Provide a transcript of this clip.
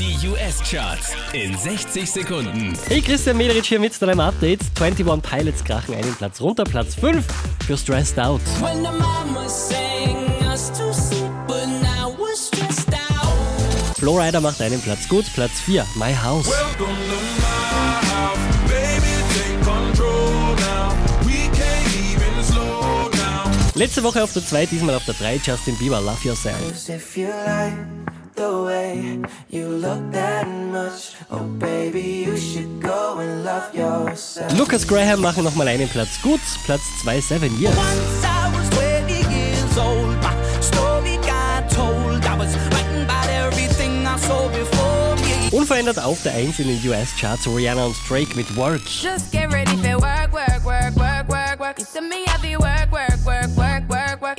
Die US-Charts in 60 Sekunden. Hey, Christian Mederich hier mit deinem Update. 21 Pilots krachen einen Platz runter, Platz 5 für Stressed Out. When the mama sang us to sleep, but now we're stressed out. Flowrider macht einen Platz gut, Platz 4 My House. My baby. Letzte Woche auf der 2, diesmal auf der 3 Justin Bieber Love Yourself. The way you look that much, oh baby, you should go and love yourself. Lucas Graham machen nochmal einen Platz gut, Platz 2 Seven Years. Once I was 20 years old, my story got told. I was writing about everything I saw before me. Unverändert auf der 1 in den US-Charts Rihanna und Drake mit Work. Just get ready for work, work, work, work, work, work. You me heavy work, work, work, work, work, work.